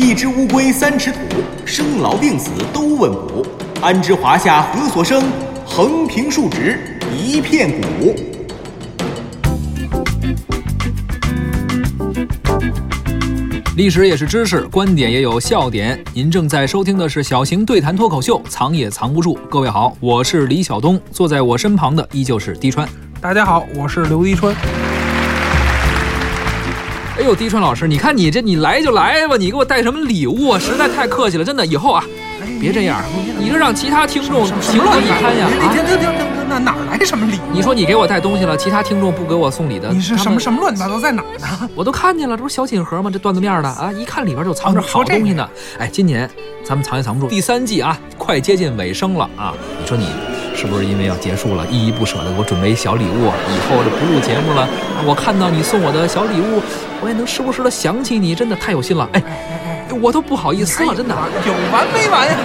一只乌龟三尺土，生老病死都问卜。安知华夏何所生？横平竖直一片谷。历史也是知识，观点也有笑点。您正在收听的是小型对谈脱口秀，藏也藏不住。各位好，我是李晓东，坐在我身旁的依旧是滴川。大家好，我是刘滴川。哎呦，滴川老师，你看你这，你来就来吧，你给我带什么礼物啊？实在太客气了，真的，以后啊，别这样，你这让其他听众情何以堪呀？停停停停停，那哪来什么礼物？你说你给我带东西了，其他听众不给我送礼的，你是什么什么乱七八糟在哪儿呢？我都看见了，这不是小锦盒吗？这缎子面的啊，一看里边就藏着好东西呢。哎，今年咱们藏也藏不住，第三季啊，快接近尾声了啊。你说你是不是因为要结束了，依依不舍的给我准备小礼物？以后这不录节目了，我看到你送我的小礼物，我也能时不时的想起你，真的太有心了。哎，哎哎我都不好意思了，真的。有完没完呀？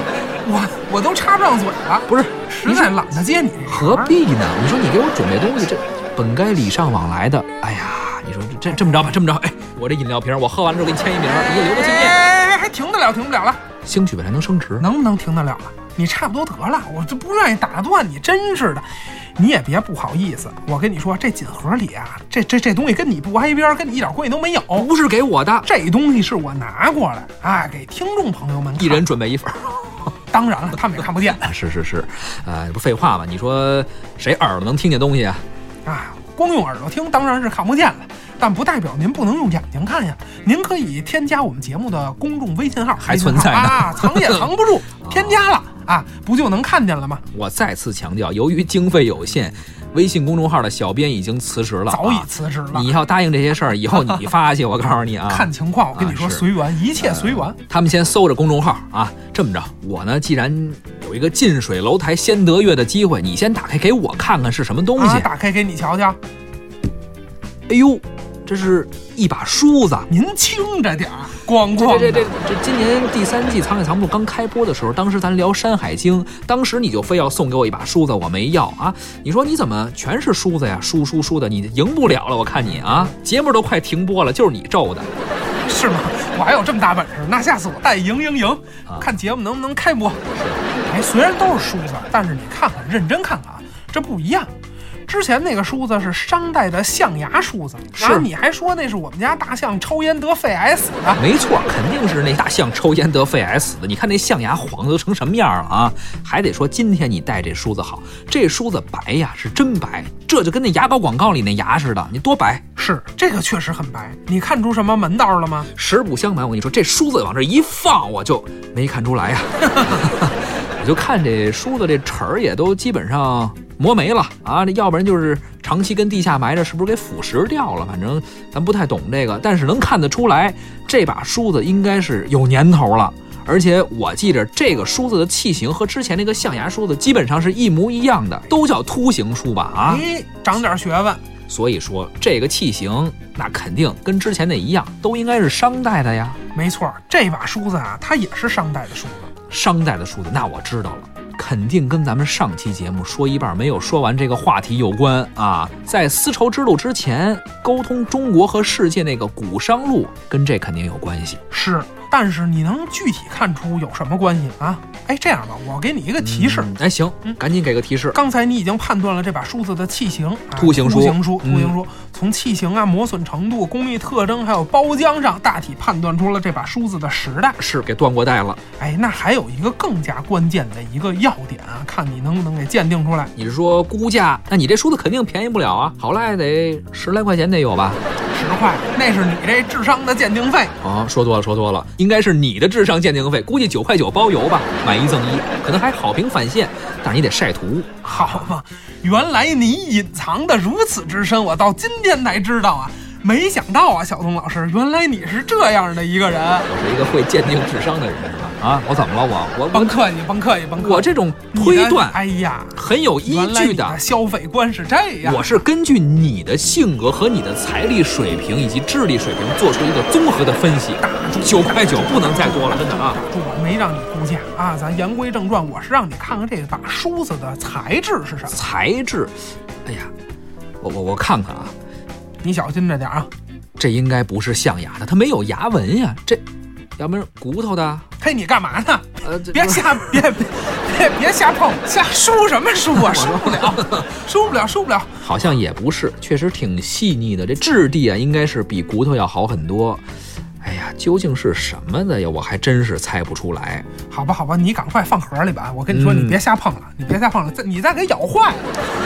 我我都插不上嘴了，不是，实在懒得接你。何必呢？你说你给我准备东西，这本该礼尚往来的。哎呀，你说这这这么着吧，这么着，哎，我这饮料瓶我喝完了之后给你签一名，你也留个纪念。了，停不了了，兴许未来能升职。能不能停得了了？你差不多得了，我就不愿意打断你，真是的。你也别不好意思，我跟你说，这锦盒里啊，这这这东西跟你不挨边，跟你一点关系都没有。不是给我的，这东西是我拿过来，哎，给听众朋友们一人准备一份儿。当然了，他们也看不见。是是是，呃，不废话嘛？你说谁耳朵能听见东西啊？啊，光用耳朵听当然是看不见了，但不代表您不能用眼睛看呀。您可以添加我们节目的公众微信号，还存在呢啊，藏也藏不住，添加了啊，不就能看见了吗？我再次强调，由于经费有限，微信公众号的小编已经辞职了，早已啊辞职了。你要答应这些事儿，以后你 发去，我告诉你啊，看情况，我跟你说，随缘，一切随缘。他们先搜着公众号啊。这么着，我呢，既然有一个近水楼台先得月的机会，你先打开给我看看是什么东西。啊，打开给你瞧瞧，哎呦，这是一把梳子。您轻着点儿，咣这咣的。这这这这今年第三季《藏也藏不住》刚开播的时候，当时咱聊《山海经》，当时你就非要送给我一把梳子，我没要啊！你说你怎么全是梳子呀？梳梳梳的，你赢不了了，我看你啊！节目都快停播了，就是你咒的。是吗？我还有这么大本事，那下次我带赢赢赢啊，看节目能不能开播。哎，虽然都是梳子，但是你看看，认真看看啊，这不一样。之前那个梳子是商代的象牙梳子，是然后你还说那是我们家大象抽烟得肺癌死的，没错，肯定是那大象抽烟得肺癌死的。你看那象牙黄的都成什么样了啊？还得说今天你戴这梳子好，这梳子白呀是真白，这就跟那牙膏广告里那牙似的，你多白。是这个确实很白。你看出什么门道了吗？实不相瞒，我跟你说，这梳子往这一放，我就没看出来呀、我 就看这梳子这齿儿也都基本上磨没了啊，这要不然就是长期跟地下埋着，是不是给腐蚀掉了？反正咱不太懂这个，但是能看得出来，这把梳子应该是有年头了。而且我记着这个梳子的器型和之前那个象牙梳子基本上是一模一样的，都叫凸形梳吧？啊，哎，长点学问。所以说这个器型那肯定跟之前那一样，都应该是商代的呀。没错，这把梳子啊，它也是商代的梳子。商代的数字，那我知道了，肯定跟咱们上期节目说一半没有说完这个话题有关啊。在丝绸之路之前，沟通中国和世界那个古商路，跟这肯定有关系。是，但是你能具体看出有什么关系啊？哎，这样吧，我给你一个提示。嗯哎，行，赶紧给个提示。刚才你已经判断了这把梳子的器型，啊、凸形梳凸形梳，嗯凸形梳，从器型啊、磨损程度、工艺特征，还有包浆上，大体判断出了这把梳子的时代。是给断过代了，哎，那还有一个更加关键的一个要点啊，看你能不能给鉴定出来。你是说估价？那你这梳子肯定便宜不了啊，好赖得十来块钱得有吧？十块，那是你这智商的鉴定费。哦，说多了，说多了，应该是你的智商鉴定费，估计九块九包邮吧，买一赠一，可能还好评返现，但是你得晒图。好嘛，原来你隐藏的如此之深，我到今天才知道啊！没想到啊，小东老师，原来你是这样的一个人。我是一个会鉴定智商的人，是吧？啊，我怎么了？我我我甭客气，甭客气，甭客气。我这种推断哎呀，很有依据的的。消费观是这样。我是根据你的性格和你的财力水平以及智力水平做出一个综合的分析。打住九块九不能再多了，真的啊！我没让你估价啊，咱言归正传，我是让你看看这把梳子的材质是什么。材质，哎呀，我我我看看啊，你小心着点啊！这应该不是象牙的，它没有牙纹呀。这要不然骨头的，嘿，你干嘛呢？呃，别瞎别别别别瞎碰，瞎梳什么梳啊？梳不了，梳不了，梳不了。好像也不是，确实挺细腻的，这质地啊，应该是比骨头要好很多。哎呀，究竟是什么的呀？我还真是猜不出来。好吧，好吧，你赶快放盒里吧。我跟你说，嗯你别瞎碰了，你别瞎碰了，再你再给咬坏了，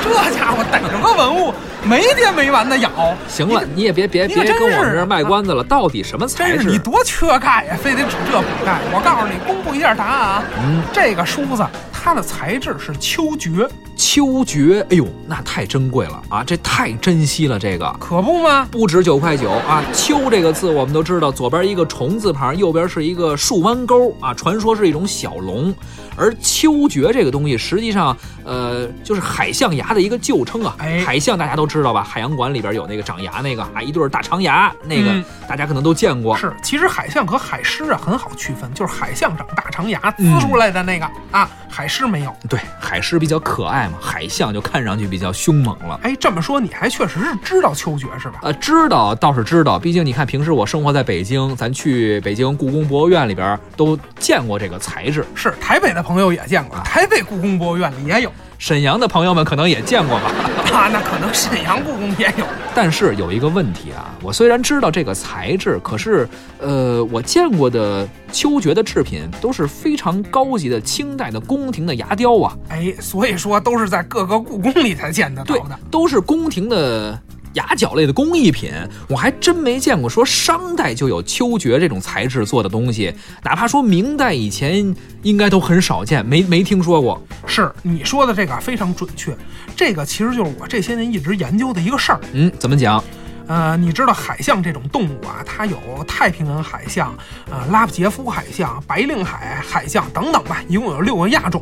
这家伙逮着个文物没完没完的咬。行了，你也别别别跟我们是这儿卖关子了，到底什么材真是你？多缺钙呀，非得指这补钙。我告诉你，公布一下答案啊。嗯，这个梳子它的材质是秋蕨，秋蕨，哎呦，那太珍贵了啊，这太珍惜了，这个。可不吗？不止九块九啊！秋这个字我们都知道，左边一个虫字旁，右边是一个竖弯钩啊，传说是一种小龙。而秋蕨这个东西，实际上呃就是海象牙的一个旧称啊。哎海象大家都知道吧？海洋馆里边有那个长牙那个啊，一对儿大长牙，那个、嗯大家可能都见过。是，其实海象和海狮啊很好区分，就是海象长大长牙嗯呲出来的那个、啊，海狮没有。对，海狮比较可爱嘛，海象就看上去比较凶猛了。哎，这么说你还确实是知道秋蕨是吧？呃，知道倒是知道，毕竟你看平时我生活在北京，咱去北京故宫博物院里边都见过这个材质。是台北的朋友也见过，台北故宫博物院里也有沈阳的朋友们可能也见过吧。啊，那可能沈阳故宫也有。但是有一个问题啊，我虽然知道这个材质，可是，呃，我见过的秋蕨的制品都是非常高级的清代的宫廷的牙雕啊，哎，所以说都是在各个故宫里才见得到对的。，都是宫廷的。牙角类的工艺品，我还真没见过说商代就有秋蕨这种材质做的东西，哪怕说明代以前应该都很少见，没没听说过。是你说的这个啊非常准确，这个其实就是我这些年一直研究的一个事儿。嗯，怎么讲？呃，你知道海象这种动物啊，它有太平洋海象、呃拉普杰夫海象、白令海海象等等吧，一共有六个亚种。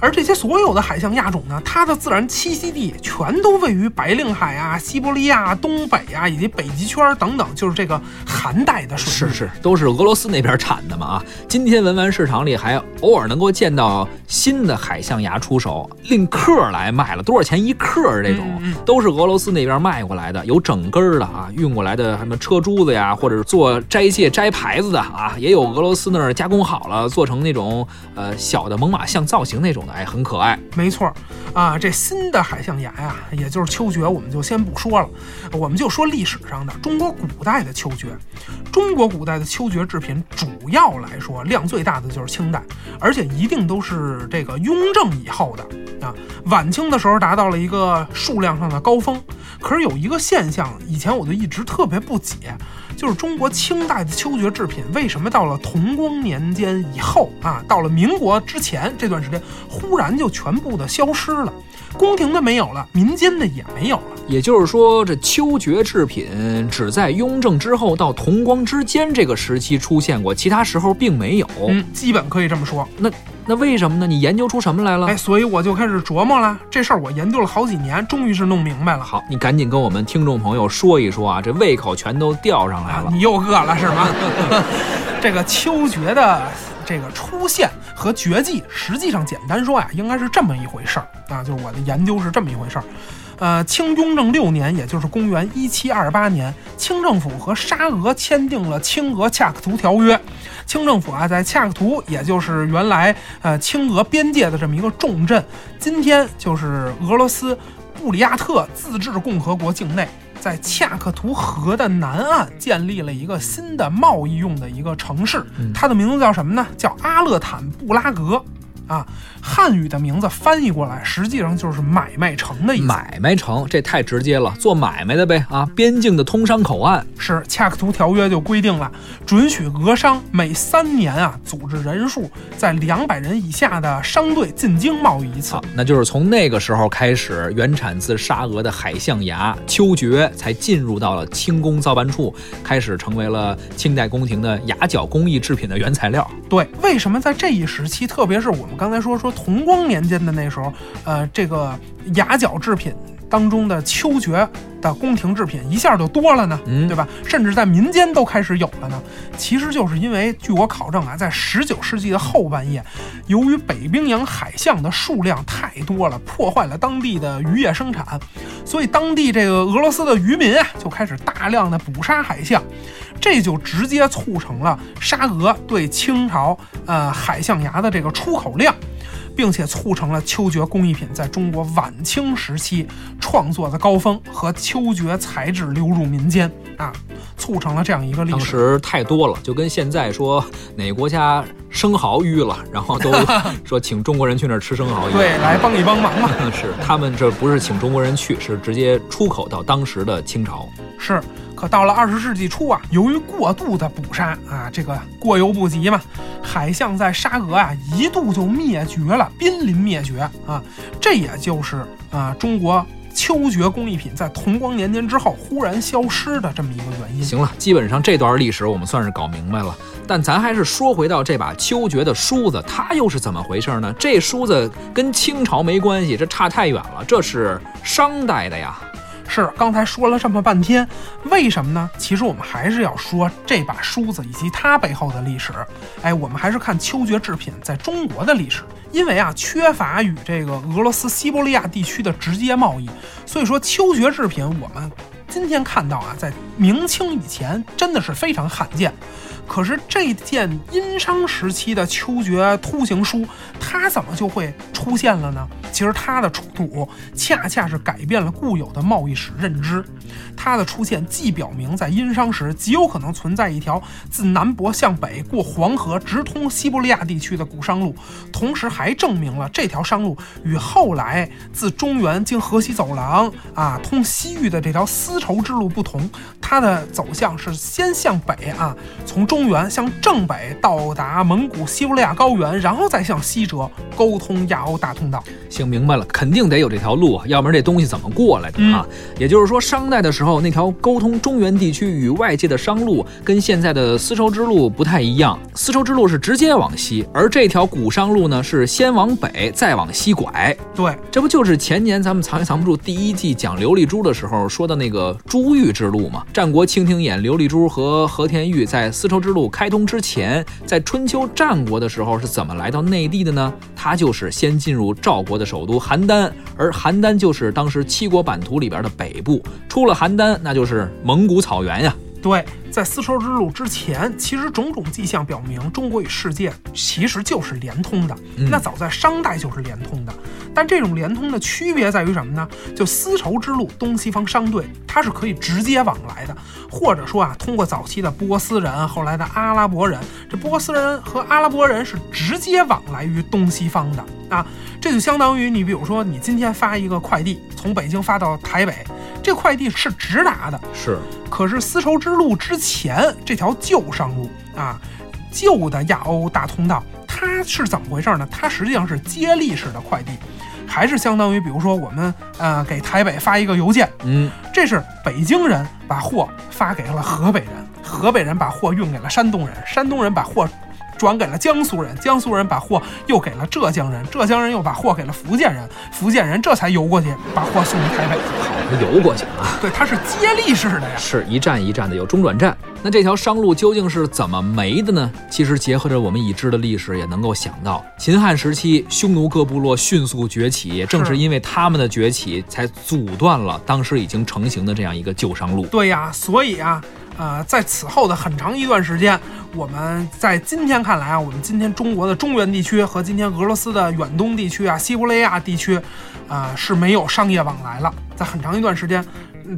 而这些所有的海象亚种呢，它的自然栖息地全都位于白令海啊、西伯利亚、东北啊以及北极圈等等，就是这个寒带的水域。是是，都是俄罗斯那边产的嘛啊！今天文玩市场里还偶尔能够见到新的海象牙出手，另克来卖了，多少钱一克这种，都是俄罗斯那边卖过来的，有整根儿啊，运过来的什么车珠子呀，或者是做斋戒摘牌子的啊，也有俄罗斯那儿加工好了，做成那种呃小的猛犸象造型那种的，哎，很可爱。没错啊，这新的海象牙呀，也就是秋蕨，我们就先不说了，我们就说历史上的中国古代的秋蕨。中国古代的秋蕨制品，主要来说量最大的就是清代，而且一定都是这个雍正以后的啊。晚清的时候达到了一个数量上的高峰，可是有一个现象，以前我就一直特别不解，就是中国清代的秋蕨制品为什么到了同光年间以后啊，到了民国之前这段时间，忽然就全部的消失了，宫廷的没有了，民间的也没有了。也就是说，这秋蕨制品只在雍正之后到同光之间这个时期出现过，其他时候并没有。嗯，基本可以这么说。那那为什么呢？你研究出什么来了？哎，所以我就开始琢磨了，这事儿我研究了好几年，终于是弄明白了。好，你赶紧跟我们听众朋友说一说啊，这胃口全都吊上来啊了，。你又饿了是吗？这个秋决的这个出现和绝技，实际上简单说呀，应该是这么一回事儿啊，就是我的研究是这么一回事儿。呃，清雍正六年，也就是公元一七二八年，清政府和沙俄签订了清俄恰克图条约。清政府啊，在恰克图，也就是原来呃清俄边界的这么一个重镇，今天就是俄罗斯布里亚特自治共和国境内，在恰克图河的南岸建立了一个新的贸易用的一个城市，它的名字叫什么呢？叫阿勒坦布拉格。啊，汉语的名字翻译过来，实际上就是买卖城的意思。买卖城，这太直接了，做买卖的呗啊！边境的通商口岸，是恰克图条约就规定了，准许俄商每三年啊组织人数在两百人以下的商队进京贸易一次好。，那就是从那个时候开始，原产自沙俄的海象牙秋蕨才进入到了清宫造办处，开始成为了清代宫廷的牙角工艺制品的原材料。对，为什么在这一时期，特别是我们刚才说说同光年间的那时候，呃，这个牙角制品当中的秋蕨的宫廷制品一下就多了呢？嗯对吧？甚至在民间都开始有了呢。其实就是因为，据我考证啊，在十九世纪的后半叶，由于北冰洋海象的数量太多了，破坏了当地的渔业生产，所以当地这个俄罗斯的渔民啊，就开始大量的捕杀海象。这就直接促成了沙俄对清朝呃海象牙的这个出口量。并且促成了秋爵工艺品在中国晚清时期创作的高峰和秋爵材质流入民间啊，促成了这样一个历史。当时太多了，就跟现在说哪个国家生蚝淤了，然后都 说请中国人去那儿吃生蚝。对，来帮一帮忙嘛。是他们这不是请中国人去，是直接出口到当时的清朝。是。可到了二十世纪初啊，由于过度的捕杀啊，这个过犹不及嘛，海象在沙俄啊一度就灭绝了，濒临灭绝啊。这也就是啊中国秋决工艺品在同光年间之后忽然消失的这么一个原因。行了，基本上这段历史我们算是搞明白了。但咱还是说回到这把秋决的梳子，它又是怎么回事呢？这梳子跟清朝没关系，这差太远了，这是商代的呀。是，刚才说了这么半天，为什么呢？其实我们还是要说这把梳子以及它背后的历史。哎，我们还是看秋蕨制品在中国的历史。因为啊，缺乏与这个俄罗斯西伯利亚地区的直接贸易，所以说秋蕨制品我们今天看到啊，在明清以前真的是非常罕见。可是这件殷商时期的秋蕨凸形书，它怎么就会出现了呢？其实它的出土恰恰是改变了固有的贸易史认知。它的出现既表明在殷商时极有可能存在一条自南博向北过黄河直通西伯利亚地区的古商路，同时还证明了这条商路与后来自中原经河西走廊啊通西域的这条丝绸之路不同，它的走向是先向北啊，从中。中原向正北到达蒙古西伯利亚高原，然后再向西折沟通亚欧大通道。行，明白了，肯定得有这条路，要不然这东西怎么过来的啊？也就是说，商代的时候那条沟通中原地区与外界的商路，跟现在的丝绸之路不太一样。丝绸之路是直接往西，而这条古商路呢是先往北再往西拐。对，这不就是前年咱们藏也藏不住第一季讲琉璃珠的时候说的那个珠玉之路吗？战国蜻蜓眼琉璃珠和和田玉在丝绸之之路开通之前，在春秋战国的时候是怎么来到内地的呢？他就是先进入赵国的首都邯郸，而邯郸就是当时七国版图里边的北部。出了邯郸，那就是蒙古草原呀。对，在丝绸之路之前，其实种种迹象表明，中国与世界其实就是连通的。那早在商代就是连通的，但这种连通的区别在于什么呢？就丝绸之路东西方商队，它是可以直接往来的，或者说啊，通过早期的波斯人，后来的阿拉伯人，这波斯人和阿拉伯人是直接往来于东西方的啊。这就相当于你，比如说你今天发一个快递，从北京发到台北，这快递是直达的，是。可是丝绸之路之前这条旧商路啊，旧的亚欧大通道，它是怎么回事呢？它实际上是接力式的快递，还是相当于，比如说我们呃给台北发一个邮件，嗯，这是北京人把货发给了河北人，河北人把货运给了山东人，山东人把货。转给了江苏人，江苏人把货又给了浙江人，浙江人又把货给了福建人，福建人这才游过去把货送到台北。好，游过去啊？对，它是接力式的呀，是一站一站的有中转站。那这条商路究竟是怎么没的呢？其实结合着我们已知的历史，也能够想到，秦汉时期匈奴各部落迅速崛起，也正是因为他们的崛起，才阻断了当时已经成型的这样一个旧商路。对呀，所以啊。呃，在此后的很长一段时间，我们在今天看来啊，我们今天中国的中原地区和今天俄罗斯的远东地区啊、西伯利亚地区，啊是没有商业往来了。在很长一段时间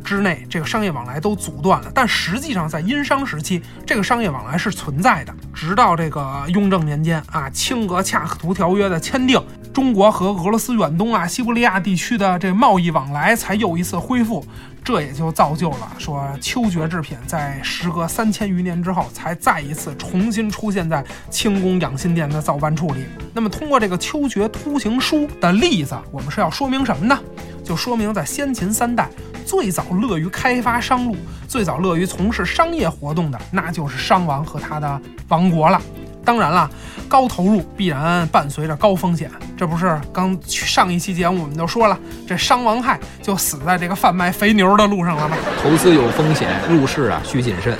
之内，这个商业往来都阻断了。但实际上，在殷商时期，这个商业往来是存在的。直到这个雍正年间啊，清俄恰克图条约的签订，中国和俄罗斯远东啊、西伯利亚地区的这贸易往来才又一次恢复。这也就造就了说秋蕨制品在时隔三千余年之后，才再一次重新出现在清宫养心殿的造办处里。那么，通过这个秋蕨凸形书的例子，我们是要说明什么呢？就说明在先秦三代最早乐于开发商路、最早乐于从事商业活动的，那就是商王和他的王国了。当然了，高投入必然伴随着高风险。这不是刚上一期节目我们就说了，这伤亡害就死在这个贩卖肥牛的路上了吗？投资有风险，入市啊需谨慎。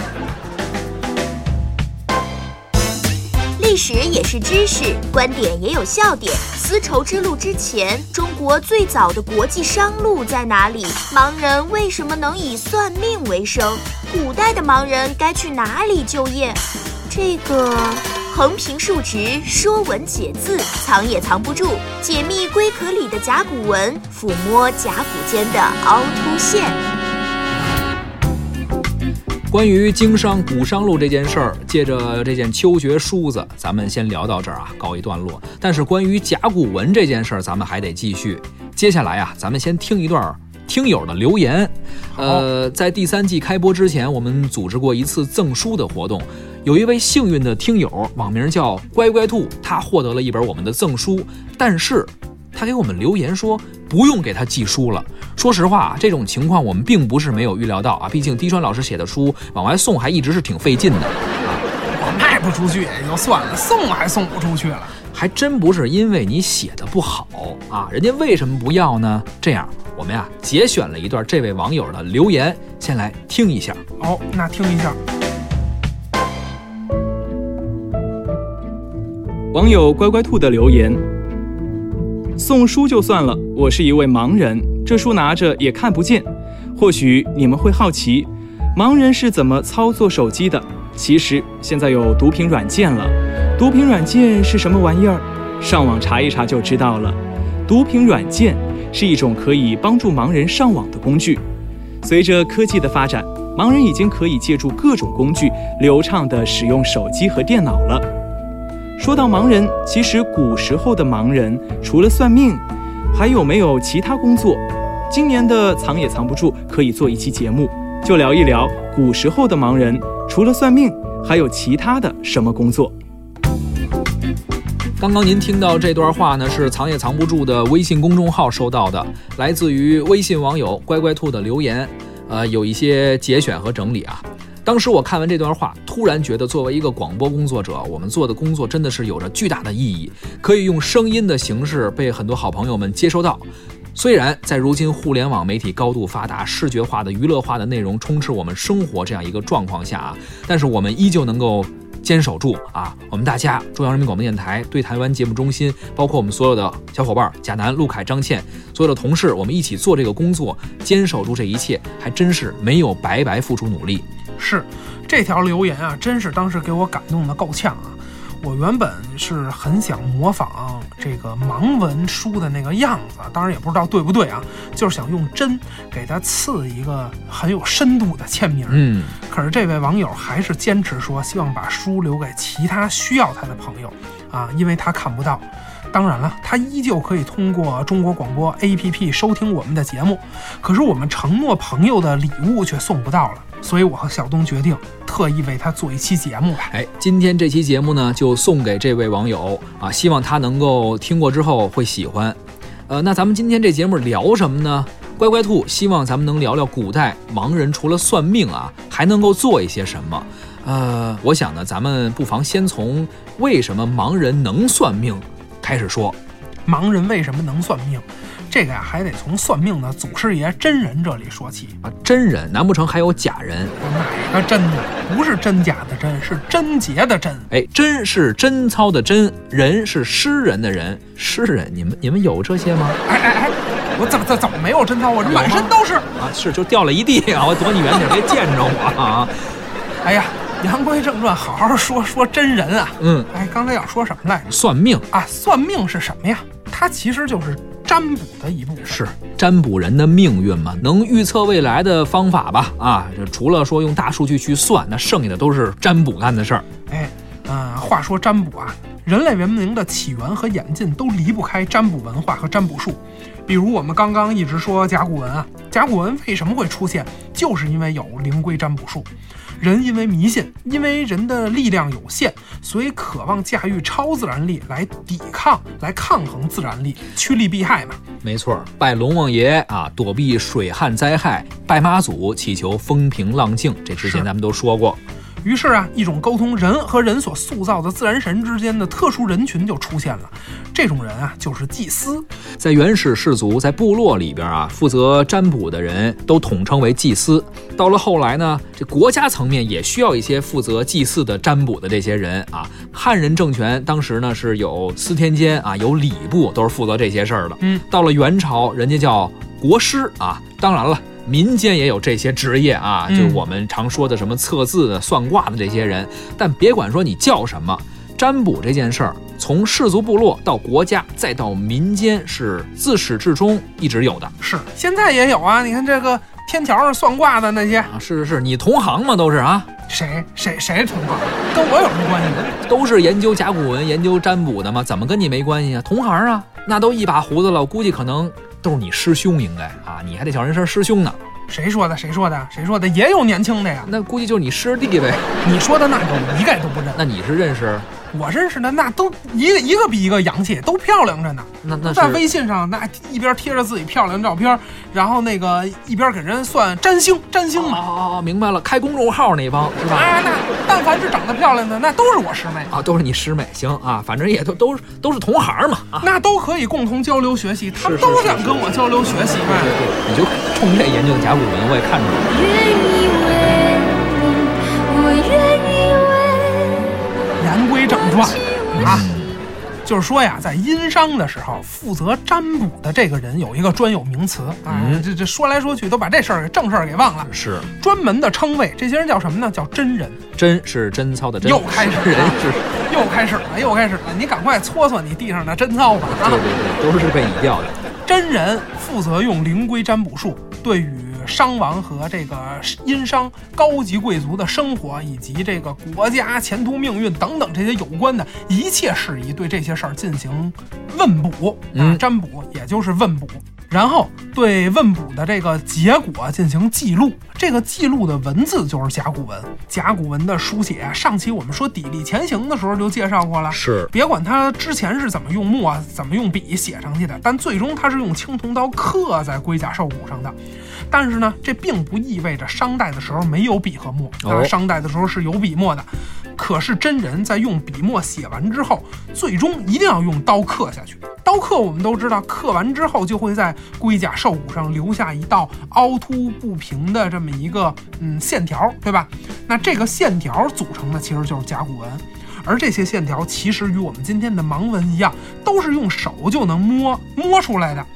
历史也是知识，观点也有笑点。丝绸之路之前，中国最早的国际商路在哪里？盲人为什么能以算命为生？古代的盲人该去哪里就业？这个横平竖直，说文解字，藏也藏不住。解密龟壳里的甲骨文，抚摸甲骨间的凹凸线。关于经商古商路这件事儿，借着这件秋决梳子，咱们先聊到这儿啊，告一段落。但是关于甲骨文这件事儿，咱们还得继续。接下来啊，咱们先听一段听友的留言。呃，在第三季开播之前，我们组织过一次赠书的活动，有一位幸运的听友，网名叫乖乖兔，他获得了一本我们的赠书，但是。他给我们留言说不用给他寄书了。说实话，这种情况我们并不是没有预料到啊，毕竟滴川老师写的书往外送还一直是挺费劲的。我卖不出去也就算了，送还送不出去了，还真不是因为你写的不好啊，人家为什么不要呢？这样，我们呀节选了一段这位网友的留言，先来听一下。哦，那听一下。网友乖乖兔的留言。送书就算了，我是一位盲人，这书拿着也看不见。或许你们会好奇，盲人是怎么操作手机的？其实现在有读屏软件了。读屏软件是什么玩意儿？上网查一查就知道了。读屏软件是一种可以帮助盲人上网的工具。随着科技的发展，盲人已经可以借助各种工具流畅地使用手机和电脑了。说到盲人，其实古时候的盲人除了算命，还有没有其他工作？今年的藏也藏不住，可以做一期节目，就聊一聊古时候的盲人除了算命，还有其他的什么工作？刚刚您听到这段话呢，是藏也藏不住的微信公众号收到的，来自于微信网友乖乖兔的留言，呃，有一些节选和整理啊。当时我看完这段话，突然觉得，作为一个广播工作者，我们做的工作真的是有着巨大的意义，可以用声音的形式被很多好朋友们接收到。虽然在如今互联网媒体高度发达、视觉化的娱乐化的内容充斥我们生活这样一个状况下啊，但是我们依旧能够坚守住啊！我们大家，中央人民广播电台对台湾节目中心，包括我们所有的小伙伴贾楠、陆凯、张倩，所有的同事，我们一起做这个工作，坚守住这一切，还真是没有白白付出努力。是，这条留言啊，真是当时给我感动的够呛啊！我原本是很想模仿这个盲文书的那个样子，当然也不知道对不对啊，就是想用针给他刺一个很有深度的签名。嗯，可是这位网友还是坚持说，希望把书留给其他需要他的朋友啊，因为他看不到。当然了，他依旧可以通过中国广播 APP 收听我们的节目，可是我们承诺朋友的礼物却送不到了。所以我和小东决定特意为他做一期节目吧。哎，今天这期节目呢，就送给这位网友啊，希望他能够听过之后会喜欢。呃，那咱们今天这节目聊什么呢？乖乖兔希望咱们能聊聊古代盲人除了算命啊，还能够做一些什么。呃，我想呢，咱们不妨先从为什么盲人能算命开始说。盲人为什么能算命？这个呀，还得从算命的祖师爷真人这里说起啊。真人，难不成还有假人？哪个真的？不是真假的真，是贞洁的贞。哎，真是贞操的贞，人是诗人的人。诗人，你们你们有这些吗？哎哎哎，我怎么怎怎么没有贞操？我这满身都是啊，是就掉了一地啊！我躲你远点，别见着我啊！哎呀，言归正传，好好说说真人啊。嗯，哎，刚才要说什么来着？算命啊，算命是什么呀？它其实就是。占卜的一部分是占卜人的命运嘛，能预测未来的方法吧？啊，这除了说用大数据去算，那剩下的都是占卜干的事儿。哎，嗯，话说占卜啊，人类文明的起源和演进都离不开占卜文化和占卜术。比如我们刚刚一直说甲骨文啊，甲骨文为什么会出现？就是因为有灵龟占卜术。人因为迷信，因为人的力量有限，所以渴望驾驭超自然力来抵抗、来抗衡自然力，趋利避害嘛。没错，拜龙王爷啊，躲避水旱灾害；拜妈祖，祈求风平浪静。这之前咱们都说过。于是啊，一种沟通人和人所塑造的自然神之间的特殊人群就出现了。这种人啊，就是祭司。在原始氏族，在部落里边啊，负责占卜的人都统称为祭司。到了后来呢，这国家层面也需要一些负责祭祀的占卜的这些人啊。汉人政权当时呢是有司天监啊，有礼部，都是负责这些事儿的。嗯，到了元朝，人家叫国师啊。当然了。民间也有这些职业啊，就是我们常说的什么测字的、算卦的这些人。但别管说你叫什么，占卜这件事儿，从氏族部落到国家再到民间，是自始至终一直有的。是，现在也有啊。你看这个天桥上算卦的那些啊，是是是，你同行吗？都是啊。谁谁谁同行？跟我有什么关系？都是研究甲骨文、研究占卜的吗？怎么跟你没关系啊？同行啊，那都一把胡子了，估计可能。都是你师兄，应该啊，你还得叫人声师兄呢。谁说的？谁说的？谁说的？也有年轻的呀。那估计就是你师弟呗。你说的那个，我一概都不认。那你是认识？我认识的那都一个一个比一个洋气，都漂亮着呢。那那在微信上，那一边贴着自己漂亮的照片，然后那个一边给人算占星，占星嘛。哦哦哦，明白了，开公众号那帮是吧？啊，那但凡是长得漂亮的，那都是我师妹啊，都是你师妹。行啊，反正也都都都是同行嘛，那都可以共同交流学习。他们都想跟我交流学习嘛。对对，你就冲这研究甲骨文，我也看出来了。言归正传。啊，就是说呀，在殷商的时候，负责占卜的这个人有一个专有名词啊，这这说来说去都把这事儿正事儿给忘了，是专门的称谓。这些人叫什么呢？叫真人。真是贞操的真。又开始人是又开始了，又开始了。你赶快搓搓你地上的贞操吧。对对对，都是被你掉的。真人负责用灵龟占卜术对于。商王和这个殷商高级贵族的生活，以及这个国家前途命运等等这些有关的一切事宜，对这些事儿进行问卜啊，占卜，也就是问卜。然后对问卜的这个结果进行记录，这个记录的文字就是甲骨文。甲骨文的书写，上期我们说砥砺前行的时候就介绍过了。是，别管它之前是怎么用墨啊、怎么用笔写上去的，但最终它是用青铜刀刻在龟甲兽骨上的。但是呢，这并不意味着商代的时候没有笔和墨啊，商代的时候是有笔墨的。可是真人在用笔墨写完之后，最终一定要用刀刻下去。刀刻我们都知道，刻完之后就会在龟甲兽骨上留下一道凹凸不平的这么一个嗯线条，对吧？那这个线条组成的其实就是甲骨文，而这些线条其实与我们今天的盲文一样，都是用手就能摸摸出来的。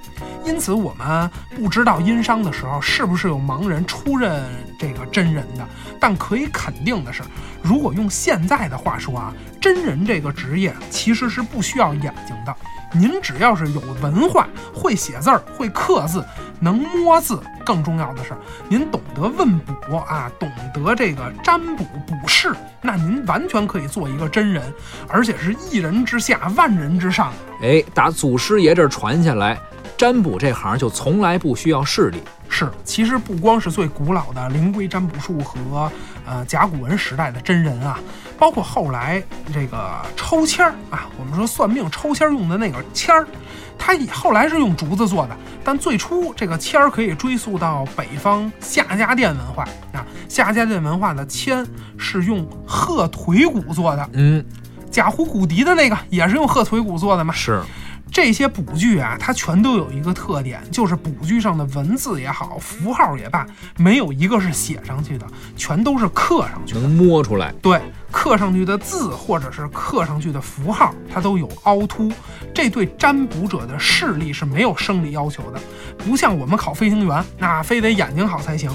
因此，我们不知道殷商的时候是不是有盲人出任这个真人的，但可以肯定的是，如果用现在的话说啊，真人这个职业其实是不需要眼睛的。您只要是有文化，会写字儿，会刻字，能摸字，更重要的是，您懂得问卜啊，懂得这个占卜卜筮，那您完全可以做一个真人，而且是一人之下，万人之上。哎，打祖师爷这传下来。占卜这行就从来不需要势力，是。其实不光是最古老的灵龟占卜术和呃甲骨文时代的真人啊，包括后来这个抽签儿啊，我们说算命抽签用的那个签儿，它以后来是用竹子做的，但最初这个签儿可以追溯到北方夏家店文化啊。夏家店文化的签是用鹤腿骨做的，嗯，贾湖骨笛的那个也是用鹤腿骨做的嘛？是。这些卜具啊，它全都有一个特点，就是卜具上的文字也好，符号也罢，没有一个是写上去的，全都是刻上去的，能摸出来。对，刻上去的字或者是刻上去的符号，它都有凹凸，这对占卜者的视力是没有生理要求的，不像我们考飞行员，那非得眼睛好才行。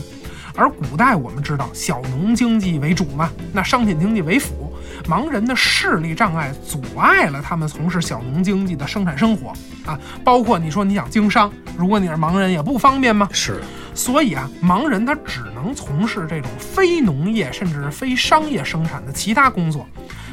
而古代我们知道小农经济为主嘛，那商品经济为辅。盲人的视力障碍阻碍了他们从事小农经济的生产生活啊，包括你说你想经商，如果你是盲人也不方便吗？是，所以啊，盲人他只能从事这种非农业甚至是非商业生产的其他工作，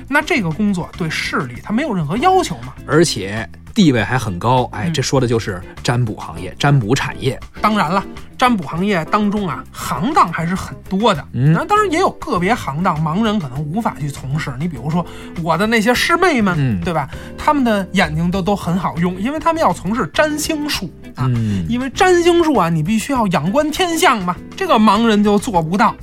那这个工作对视力他没有任何要求嘛，而且。地位还很高，哎，这说的就是占卜行业、占卜产业。当然了，占卜行业当中啊，行当还是很多的。那当然也有个别行当，盲人可能无法去从事。你比如说我的那些师妹们，对吧？他们的眼睛都都很好用，因为他们要从事占星术啊。因为占星术啊，你必须要仰观天象嘛，这个盲人就做不到。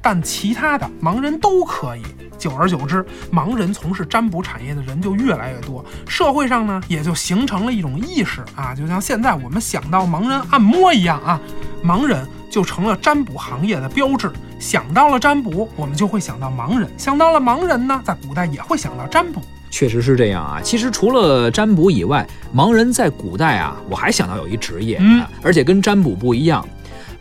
但其他的盲人都可以。久而久之，盲人从事占卜产业的人就越来越多，社会上呢也就形成了一种意识啊，就像现在我们想到盲人按摩一样啊，盲人就成了占卜行业的标志。想到了占卜，我们就会想到盲人；想到了盲人呢，在古代也会想到占卜。确实是这样啊。其实除了占卜以外，盲人在古代啊，我还想到有一职业，嗯啊而且跟占卜不一样。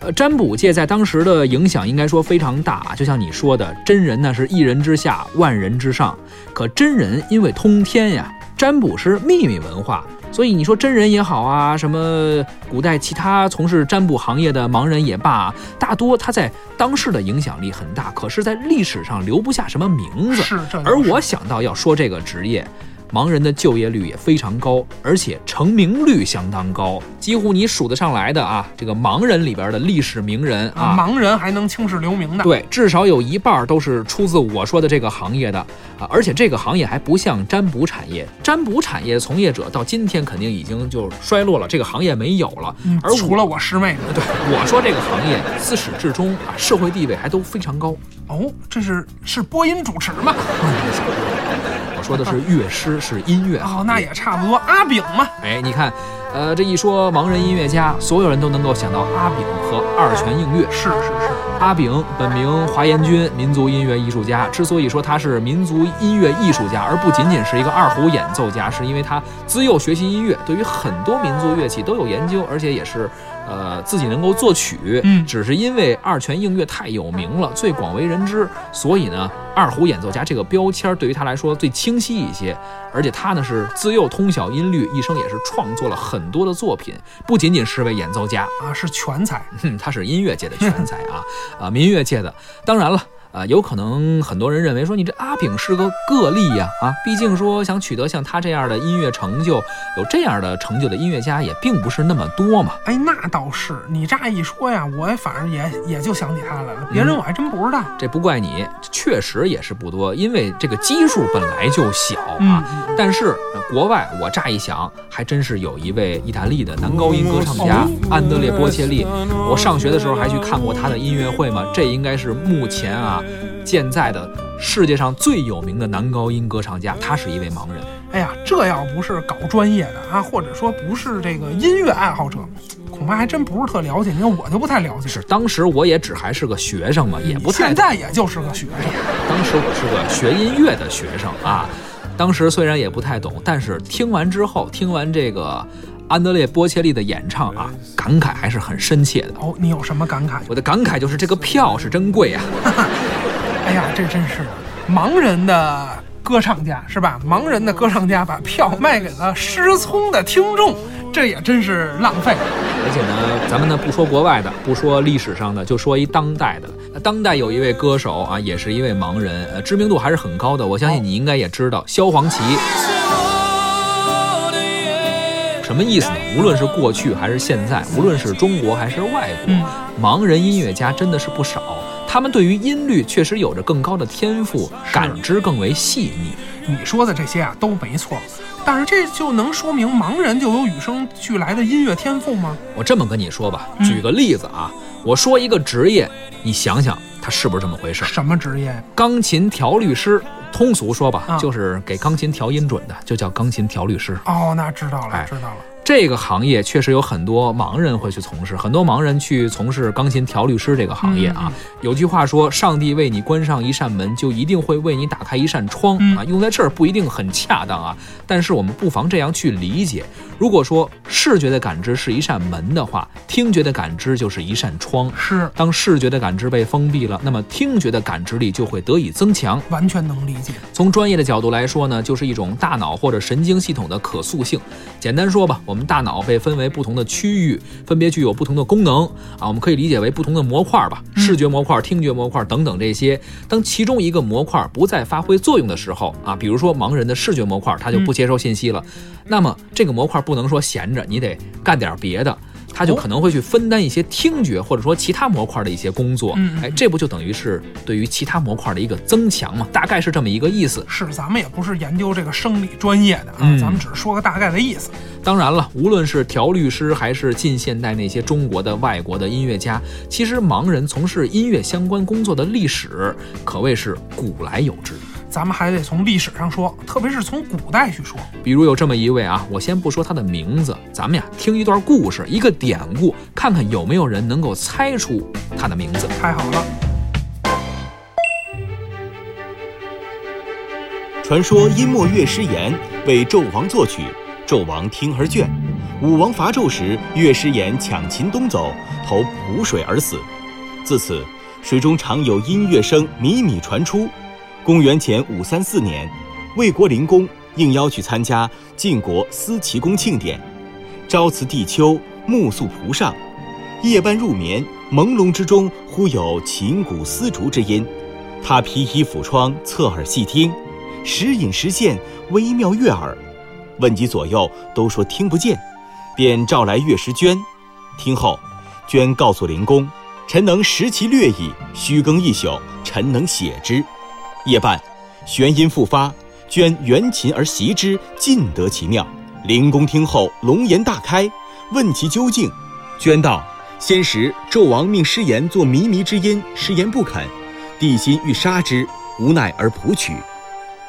呃，占卜界在当时的影响应该说非常大，就像你说的，真人呢是一人之下，万人之上。可真人因为通天呀，占卜是秘密文化，所以你说真人也好啊，什么古代其他从事占卜行业的盲人也罢，大多他在当时的影响力很大，可是在历史上留不下什么名字。是这而我想到要说这个职业，盲人的就业率也非常高，而且成名率相当高，几乎你数得上来的啊，这个盲人里边的历史名人啊，盲人还能青史留名的。对，至少有一半都是出自我说的这个行业的啊，而且这个行业还不像占卜产业，占卜产业从业者到今天肯定已经就衰落了，这个行业没有了。嗯而，除了我师妹的。对我说这个行业自始至终啊，社会地位还都非常高。哦，这是是播音主持吗？我说的是乐师，是音乐行业。哦，那也差不多。阿炳嘛，哎，你看，呃，这一说盲人音乐家，所有人都能够想到阿炳和二泉映月。是是是，阿炳本名华严君，民族音乐艺术家。之所以说他是民族音乐艺术家，而不仅仅是一个二胡演奏家，是因为他自幼学习音乐，对于很多民族乐器都有研究，而且也是。呃，自己能够作曲，嗯只是因为二泉映月太有名了，最广为人知，所以呢，二胡演奏家这个标签对于他来说最清晰一些。而且他呢是自幼通晓音律，一生也是创作了很多的作品，不仅仅是位演奏家，啊，是全才。哼，他是音乐界的全才啊，啊，民乐界的。当然了。啊，有可能很多人认为说你这阿炳是个个例呀，啊，毕竟说想取得像他这样的音乐成就，有这样的成就的音乐家也并不是那么多嘛。哎，那倒是，你乍一说呀，我也反正也也就想起他来了，别人我还真不知道。这不怪你，确实也是不多，因为这个基数本来就小嗯啊。但是呃国外我乍一想，还真是有一位意大利的男高音歌唱家哦安德烈波切利。我上学的时候还去看过他的音乐会嘛，这应该是目前啊现在的世界上最有名的男高音歌唱家，他是一位盲人。哎呀，这要不是搞专业的啊，或者说不是这个音乐爱好者，恐怕还真不是特了解。你看我就不太了解。是当时我也只还是个学生嘛，也不太现在也就是个学生。当时我是个学音乐的学生啊，当时虽然也不太懂，但是听完之后，听完这个安德烈波切利的演唱啊，感慨还是很深切的。哦，你有什么感慨？我的感慨就是这个票是真贵啊！哎呀，这真是，盲人的歌唱家是吧？盲人的歌唱家把票卖给了失聪的听众，这也真是浪费。而且呢，咱们呢不说国外的，不说历史上的，就说一当代的。呃当代有一位歌手啊，也是一位盲人，呃，知名度还是很高的。我相信你应该也知道，萧煌奇。什么意思呢？无论是过去还是现在，无论是中国还是外国，嗯盲人音乐家真的是不少。他们对于音律确实有着更高的天赋，感知更为细腻。你说的这些啊都没错，但是这就能说明盲人就有与生俱来的音乐天赋吗？我这么跟你说吧，嗯举个例子啊，我说一个职业，你想想他是不是这么回事？什么职业？钢琴调律师，通俗说吧，啊就是给钢琴调音准的，就叫钢琴调律师。哦，那知道了，哎知道了。这个行业确实有很多盲人会去从事，很多盲人去从事钢琴调律师这个行业啊。嗯有句话说，上帝为你关上一扇门，就一定会为你打开一扇窗、嗯啊。用在这儿不一定很恰当啊，但是我们不妨这样去理解：如果说视觉的感知是一扇门的话，听觉的感知就是一扇窗。是当视觉的感知被封闭了，那么听觉的感知力就会得以增强。完全能理解。从专业的角度来说呢，就是一种大脑或者神经系统的可塑性。简单说吧，我我们大脑被分为不同的区域，分别具有不同的功能啊，我们可以理解为不同的模块吧，视觉模块、听觉模块等等这些。当其中一个模块不再发挥作用的时候啊，比如说盲人的视觉模块，它就不接收信息了，那么这个模块不能说闲着，你得干点别的。他就可能会去分担一些听觉或者说其他模块的一些工作。嗯嗯哎，这不就等于是对于其他模块的一个增强嘛？大概是这么一个意思。是，咱们也不是研究这个生理专业的啊，嗯咱们只是说个大概的意思。当然了，无论是调律师还是近现代那些中国的、外国的音乐家，其实盲人从事音乐相关工作的历史可谓是古来有之。咱们还得从历史上说，特别是从古代去说。比如有这么一位啊，我先不说他的名字，咱们呀听一段故事，一个典故，看看有没有人能够猜出他的名字。太好了，传说殷末乐师言为纣王作曲，纣王听而倦。武王伐纣时，乐师言抢秦东走，投濮水而死。自此，水中常有音乐声靡靡传出。公元前五三四年，魏国灵公应邀去参加晋国司齐公庆典，朝辞帝丘，暮宿蒲上，夜半入眠，朦胧之中忽有琴鼓丝竹之音。他披衣抚窗，侧耳细听，时隐时现，微妙悦耳。问及左右，都说听不见，便召来乐师娟。听后，娟告诉灵公：“臣能识其略矣，虚更一宿，臣能写之。”夜半，弦音复发，娟援琴而习之，尽得其妙。灵公听后，龙颜大开，问其究竟。娟道：“先时纣王命师言作靡靡之音，师言不肯，帝心欲杀之，无奈而谱曲。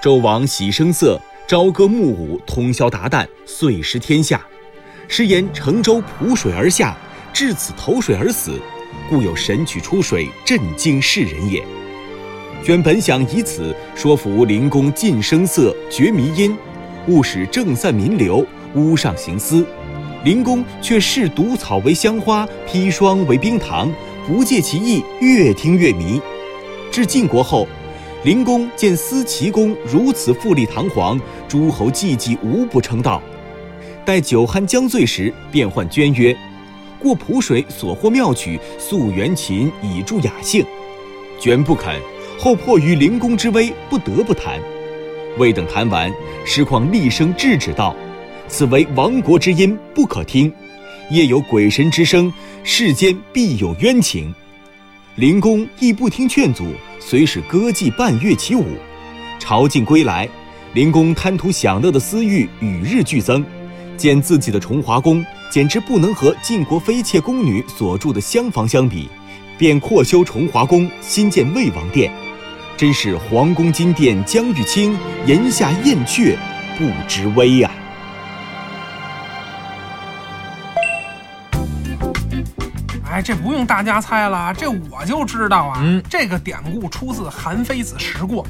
纣王喜声色，朝歌暮舞，通宵达旦，遂失天下。师言乘舟浦水而下，至此投水而死，故有神曲出水，震惊世人也。娟本想以此说服灵公尽声色，绝迷音，勿使正散民流，屋上行思。灵公却视毒草为香花，砒霜为冰糖，不借其意，越听越迷。至晋国后，灵公见司齐公如此富丽堂皇，诸侯济济无不称道。待酒酣将醉时，便唤娟曰：“过蒲水所获妙曲，素援琴以助雅兴。”娟不肯，后迫于灵公之威，不得不谈。未等谈完，师旷厉声制止道：“此为亡国之音，不可听。夜有鬼神之声，世间必有冤情。”灵公亦不听劝阻，遂使歌伎伴乐起舞。朝觐归来，灵公贪图享乐的私欲与日俱增，见自己的崇华宫简直不能和晋国妃妾宫女所住的厢房相比，便扩修崇华宫，新建魏王殿。真是皇宫金殿将玉清，檐下燕雀不知危呀、哎，这不用大家猜了，这我就知道啊。嗯这个典故出自《韩非子·时过》，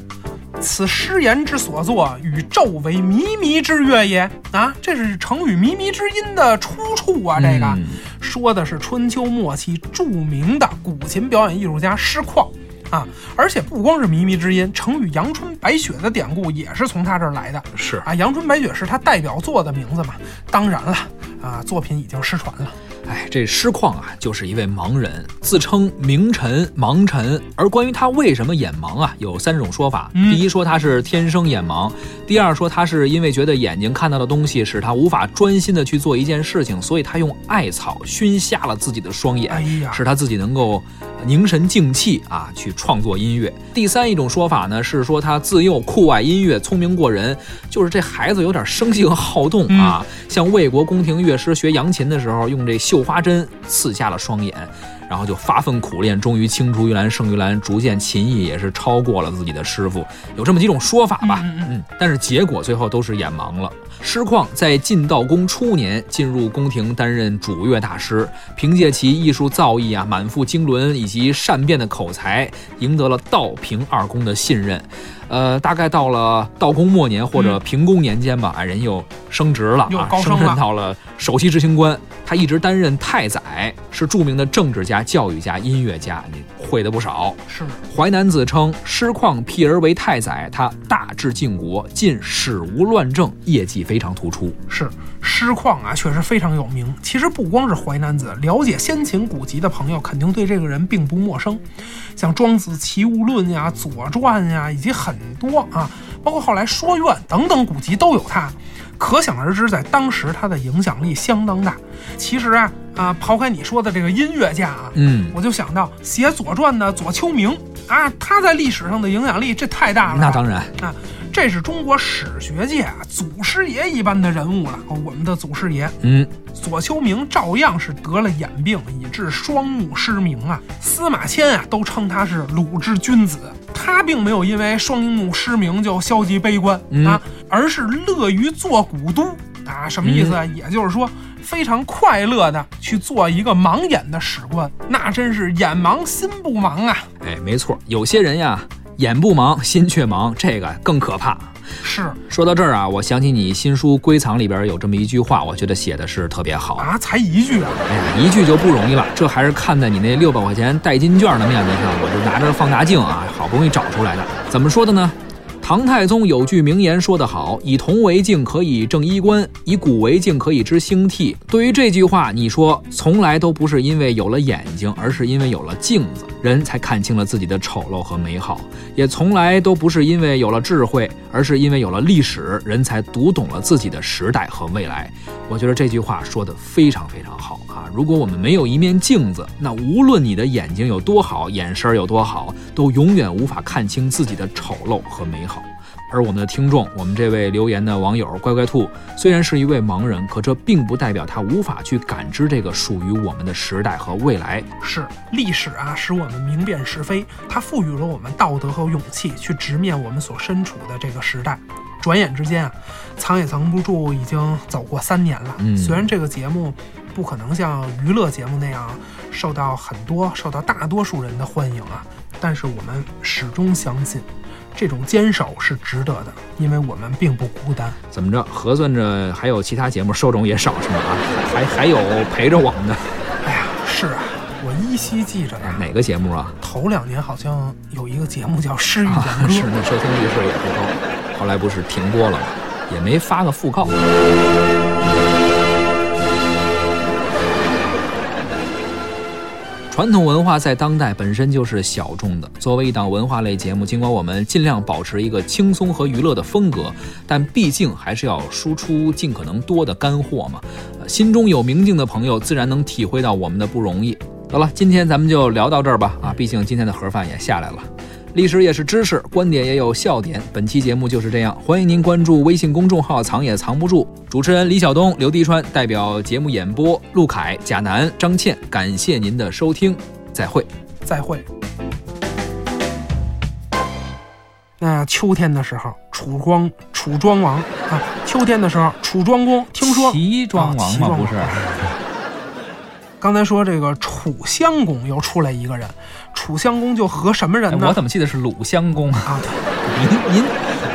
此诗言之所作，与纣为靡靡之乐也。啊，这是成语“靡靡之音”的出处啊。这个、嗯说的是春秋末期著名的古琴表演艺术家师旷。啊，而且不光是靡靡之音，成语“阳春白雪”的典故也是从他这儿来的。是啊，阳春白雪是他代表作的名字嘛。当然了，啊，作品已经失传了。哎，这师旷啊，就是一位盲人，自称明臣、盲臣。而关于他为什么眼盲啊，有三种说法。嗯第一说他是天生眼盲；第二说他是因为觉得眼睛看到的东西使他无法专心的去做一件事情，所以他用艾草熏瞎了自己的双眼，使他自己能够凝神静气啊，去创作音乐。第三一种说法呢，是说他自幼酷爱音乐，聪明过人，就是这孩子有点生性好动啊。像魏国宫廷乐师学扬琴的时候，用这绣花针刺瞎了双眼，然后就发奋苦练，终于青出于蓝胜于蓝，逐渐琴艺也是超过了自己的师傅。有这么几种说法吧，嗯嗯嗯，但是结果最后都是眼盲了。师旷在晋悼公初年进入宫廷担任主乐大师，凭借其艺术造诣啊、满腹经纶以及善辩的口才，赢得了道平二公的信任。呃，大概到了道光末年或者平公年间吧，啊，人又升职了啊，又高升了升任到了首席执行官。他一直担任太宰，是著名的政治家、教育家、音乐家，你会的不少。是。淮南子称师旷辟而为太宰，他大治晋国，晋史无乱政，业绩非常突出。是师旷啊，确实非常有名。其实不光是淮南子，了解先秦古籍的朋友肯定对这个人并不陌生。像《庄子·齐物论》呀、《左传》呀，以及很多啊，包括后来《说苑》等等古籍都有他。可想而知，在当时他的影响力相当大。其实啊，啊，抛开你说的这个音乐家啊，嗯，我就想到写《左传》的左丘明啊，他在历史上的影响力这太大了。那当然，啊，这是中国史学界啊祖师爷一般的人物了。哦我们的祖师爷嗯，左丘明照样是得了眼病，以致双目失明啊。司马迁啊都称他是鲁智君子。他并没有因为双目失明就消极悲观、嗯啊，而是乐于做古都啊。什么意思啊？也就是说，非常快乐的去做一个盲眼的史官，那真是眼盲心不盲啊！哎，没错，有些人呀，眼不盲，心却盲，这个更可怕。是说到这儿啊，我想起你新书《归藏》里边有这么一句话，我觉得写的是特别好。啊，才一句啊，哎呀，一句就不容易了，这还是看在你那六百块钱代金券的面子上，我就拿着放大镜啊，好不容易找出来的。怎么说的呢？唐太宗有句名言说得好：“以铜为镜，可以正衣冠；以古为镜，可以知兴替。”对于这句话，你说从来都不是因为有了眼睛，而是因为有了镜子，人才看清了自己的丑陋和美好；也从来都不是因为有了智慧，而是因为有了历史，人才读懂了自己的时代和未来。我觉得这句话说得非常非常好啊！如果我们没有一面镜子，那无论你的眼睛有多好，眼神有多好，都永远无法看清自己的丑陋和美好。而我们的听众，我们这位留言的网友乖乖兔，虽然是一位盲人，可这并不代表他无法去感知这个属于我们的时代和未来。是历史啊，使我们明辨是非，它赋予了我们道德和勇气，去直面我们所身处的这个时代。转眼之间啊，藏也藏不住，已经走过三年了。嗯虽然这个节目不可能像娱乐节目那样受到很多、受到大多数人的欢迎啊，但是我们始终相信，这种坚守是值得的，因为我们并不孤单。怎么着？核算着还有其他节目受众也少是吗？啊，还还有陪着我们的哎呀，是啊，我依稀记着呢，哪个节目啊？头两年好像有一个节目叫《诗与啊远歌》是那收听率是也不高，后来不是停播了吗？也没发个讣告。传统文化在当代本身就是小众的。作为一档文化类节目，尽管我们尽量保持一个轻松和娱乐的风格，但毕竟还是要输出尽可能多的干货嘛。心中有明镜的朋友，自然能体会到我们的不容易。好了，今天咱们就聊到这儿吧。啊，毕竟今天的盒饭也下来了。历史也是知识，观点也有笑点。本期节目就是这样，欢迎您关注微信公众号“藏也藏不住”。主持人李晓东、刘迪川代表节目演播，陆凯、贾楠、张倩，感谢您的收听，再会。再会。那秋天的时候，楚庄楚庄王啊，秋天的时候，楚庄公听说齐庄王吗？不是，刚才说这个楚襄公又出来一个人，楚襄公就和什么人呢？哎我怎么记得是鲁襄公？啊，对，您您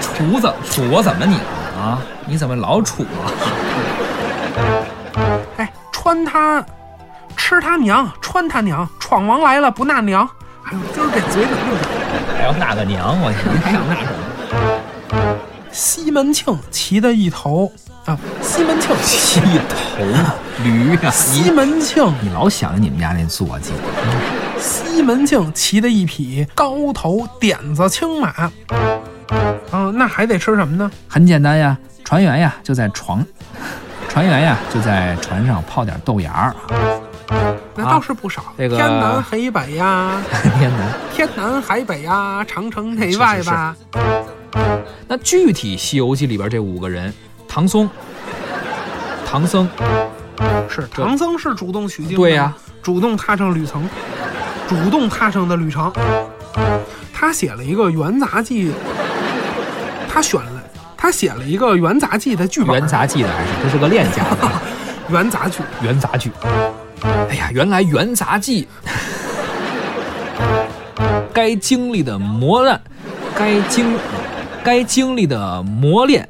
楚怎楚我怎么你了啊？你怎么老楚啊？哎，穿他，吃他娘，穿他娘，闯王来了不纳娘。哎呦，今儿这嘴怎么这么长？还要纳个娘？我您还想纳什么？西门庆骑的一头啊，西门庆一头驴呀、西门庆你老想着你们家那坐骑，西门庆骑的一匹高头点子青马，啊，那还得吃什么呢？很简单呀，船员呀就在床，船员呀就在船上泡点豆芽儿。那倒是不少，这个天南海北呀，天南！天南海北呀，长城内外吧。那具体《西游记》里边这五个人，唐僧、唐僧，是唐僧是主动取经的，对呀、主动踏上旅程，主动踏上的旅程。他写了一个元杂记，他选了，他写了一个元杂记的剧本。元杂记的还是这是个练家。子，元杂剧，元杂剧。哎呀，原来元杂记。该经历的磨难，该经该经历的磨练。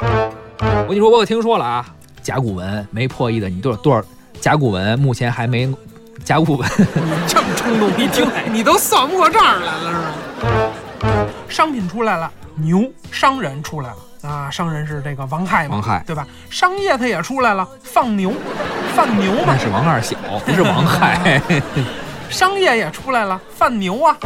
我跟你说，我可听说了啊，甲骨文没破译的，你多少多少？甲骨文目前还没，甲骨文你 这么冲动，一听 你都算不过账来了是吧？商品出来了，牛；商人出来了啊，商人是这个王亥嘛，王亥对吧？商业它也出来了，放牛，放牛嘛那，是王二小，不是王 亥。商业也出来了，放牛啊，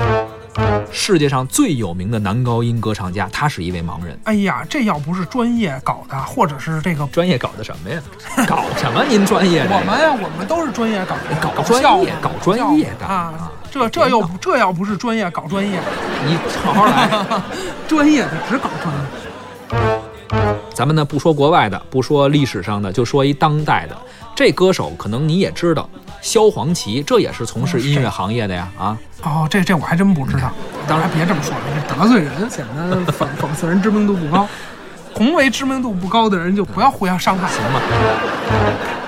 世界上最有名的男高音歌唱家，他是一位盲人。哎呀，这要不是专业搞的，或者是这个专业搞的什么呀？搞什么？您专业的？我们呀，我们都是专业搞的，搞搞专业搞专业的啊！这这又这要不是专业搞专业，你好好来。专业的只搞专业。咱们呢不说国外的，不说历史上的，就说一当代的。这歌手可能你也知道，萧煌奇，这也是从事音乐行业的呀啊。哦，这这我还真不知道。当然别这么说了，这得罪人，显得讽 讽刺人知名度不高。同为知名度不高的人，就不要互相伤害。行吗？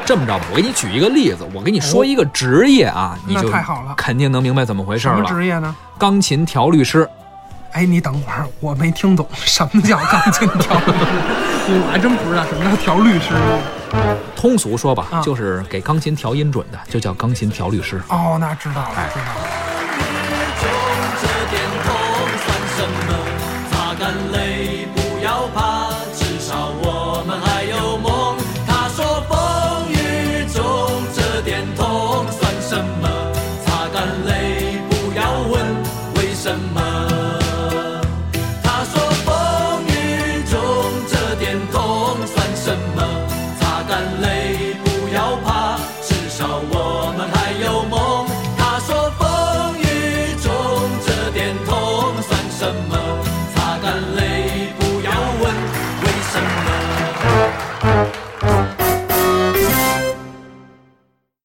这么着吧，我给你举一个例子，我给你说一个职业啊，你就太好了肯定能明白怎么回事了什么。职业呢？钢琴调律师，哎，你等会儿，我没听懂 什么叫钢琴调律师，我还真不知道什么叫调律师。通俗说吧，啊就是给钢琴调音准的，就叫钢琴调律师。哦，那知道了，哎知道了。